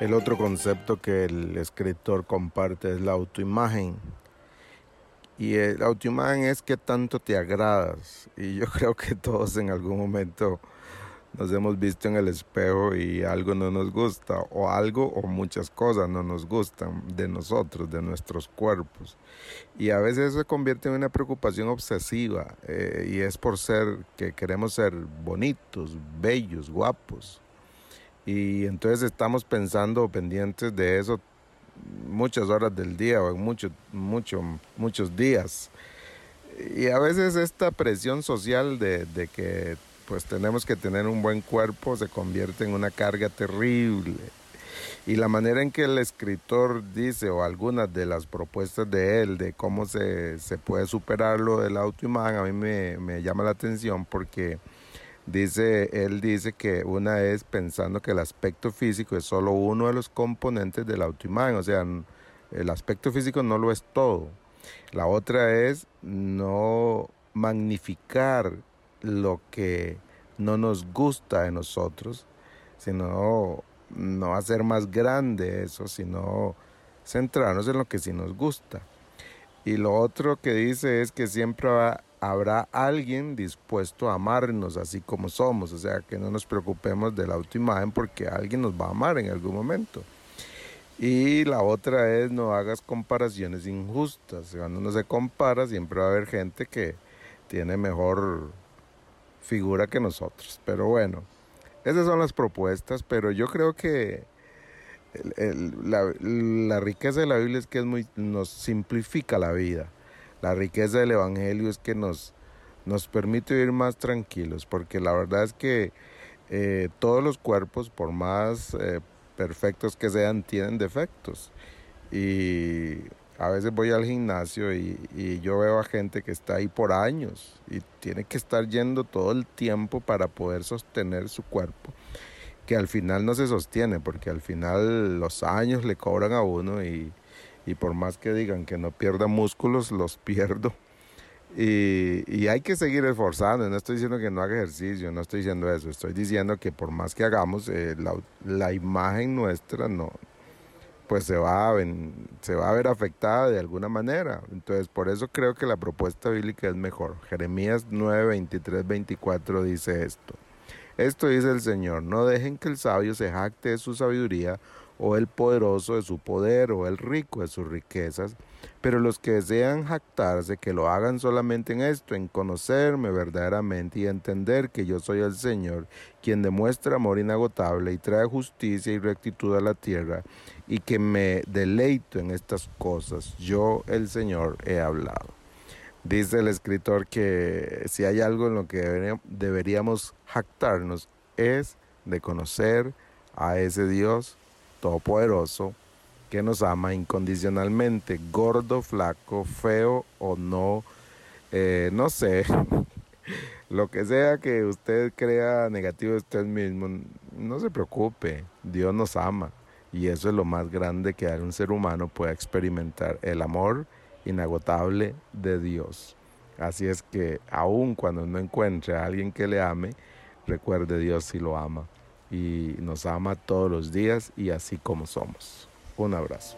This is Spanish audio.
El otro concepto que el escritor comparte es la autoimagen. Y la autoimagen es que tanto te agradas. Y yo creo que todos en algún momento nos hemos visto en el espejo y algo no nos gusta, o algo o muchas cosas no nos gustan de nosotros, de nuestros cuerpos. Y a veces se convierte en una preocupación obsesiva, eh, y es por ser que queremos ser bonitos, bellos, guapos. Y entonces estamos pensando pendientes de eso muchas horas del día o en mucho, muchos días. Y a veces esta presión social de, de que pues tenemos que tener un buen cuerpo se convierte en una carga terrible. Y la manera en que el escritor dice, o algunas de las propuestas de él, de cómo se, puede superar lo del autoimagen, a mí me, me llama la atención porque dice, él dice que una es pensando que el aspecto físico es solo uno de los componentes del autoimagen, o sea, el aspecto físico no lo es todo. La otra es no magnificar lo que no nos gusta de nosotros, sino no hacer más grande eso, sino centrarnos en lo que sí nos gusta. Y lo otro que dice es que siempre habrá alguien dispuesto a amarnos así como somos, o sea, que no nos preocupemos de la autoimagen porque alguien nos va a amar en algún momento. Y la otra es no hagas comparaciones injustas. Cuando uno se compara siempre va a haber gente que tiene mejor figura que nosotros. Pero bueno, esas son las propuestas, pero yo creo que la, riqueza de la Biblia es que nos simplifica la vida. La riqueza del Evangelio es que nos, nos permite vivir más tranquilos, porque la verdad es que eh, todos los cuerpos, por más eh, perfectos que sean, tienen defectos. Y a veces voy al gimnasio y, yo veo a gente que está ahí por años y tiene que estar yendo todo el tiempo para poder sostener su cuerpo, que al final no se sostiene, porque al final los años le cobran a uno y, por más que digan que no pierda músculos, los pierdo. Y, hay que seguir esforzando, no estoy diciendo que no haga ejercicio, no estoy diciendo eso, estoy diciendo que por más que hagamos, eh, la, la imagen nuestra no, pues se va, a se va a ver afectada de alguna manera. Entonces, por eso creo que la propuesta bíblica es mejor. Jeremías 9, 23, 24 dice esto. Esto dice el Señor, no dejen que el sabio se jacte de su sabiduría o el poderoso de su poder o el rico de sus riquezas, pero los que desean jactarse, que lo hagan solamente en esto, en conocerme verdaderamente y entender que yo soy el Señor, quien demuestra amor inagotable y trae justicia y rectitud a la tierra, y que me deleito en estas cosas. Yo, el Señor, he hablado. Dice el escritor que si hay algo en lo que deberíamos jactarnos es de conocer a ese Dios todopoderoso que nos ama incondicionalmente, gordo, flaco, feo o no, eh, no sé, lo que sea que usted crea negativo de usted mismo, no se preocupe, Dios nos ama y eso es lo más grande que un ser humano pueda experimentar, el amor inagotable de Dios. Así es que aun cuando no encuentre a alguien que le ame, recuerde Dios si lo ama y nos ama todos los días y así como somos. Un abrazo.